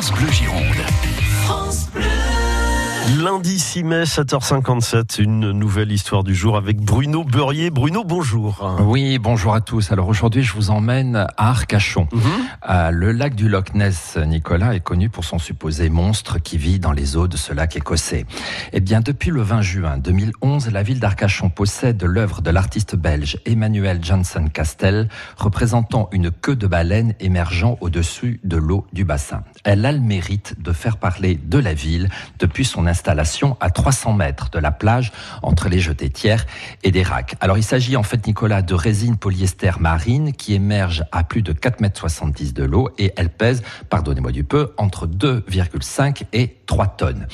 France Bleu Gironde. Lundi 6 mai, 7h57, une nouvelle histoire du jour avec Bruno Beurrier. Bruno, bonjour. Oui, bonjour à tous. Alors aujourd'hui, je vous emmène à Arcachon. Euh, le lac du Loch Ness, Nicolas, est connu pour son supposé monstre qui vit dans les eaux de ce lac écossais. Eh bien, depuis le 20 juin 2011, la ville d'Arcachon possède l'œuvre de l'artiste belge Emmanuel Janssen Castel, représentant une queue de baleine émergeant au-dessus de l'eau du bassin. Elle a le mérite de faire parler de la ville depuis son installation à 300 mètres de la plage entre les jetés tiers et des racks. Alors il s'agit en fait, Nicolas, de résine polyester marine qui émerge à plus de 4,70 mètres de l'eau et elle pèse, pardonnez-moi du peu, entre 2,5 et 3 tonnes.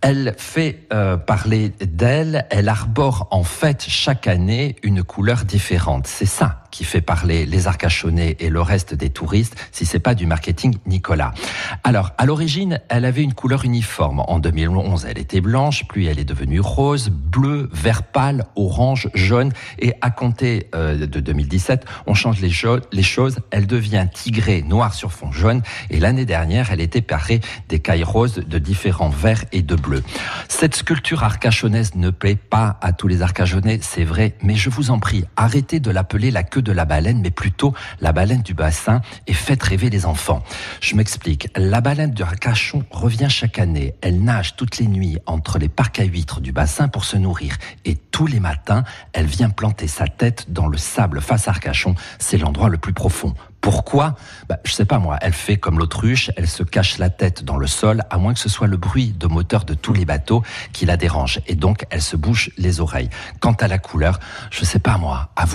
Elle fait euh, parler d'elle, elle arbore en fait chaque année une couleur différente. C'est ça qui fait parler les Arcachonnais et le reste des touristes, si c'est pas du marketing Nicolas. Alors, à l'origine, elle avait une couleur uniforme. En 2011, elle était blanche, puis elle est devenue rose, bleu, vert pâle, orange, jaune, et à compter euh, de 2017, on change les, choses. Elle devient tigrée, noire sur fond jaune, et l'année dernière, elle était parée d'écailles roses de différents verts et de bleu. Cette sculpture arcachonnaise ne plaît pas à tous les Arcachonnais, c'est vrai, mais je vous en prie, arrêtez de l'appeler la queue de la baleine, mais plutôt la baleine du bassin et faites rêver les enfants. Je m'explique. La baleine de Arcachon revient chaque année. Elle nage toutes les nuits entre les parcs à huîtres du bassin pour se nourrir. Et tous les matins, elle vient planter sa tête dans le sable face à Arcachon. C'est l'endroit le plus profond. Pourquoi? Bah, Je sais pas moi. Elle fait comme l'autruche, elle se cache la tête dans le sol, à moins que ce soit le bruit de moteur de tous les bateaux qui la dérange. Et donc, elle se bouche les oreilles. Quant à la couleur, je sais pas moi. À vous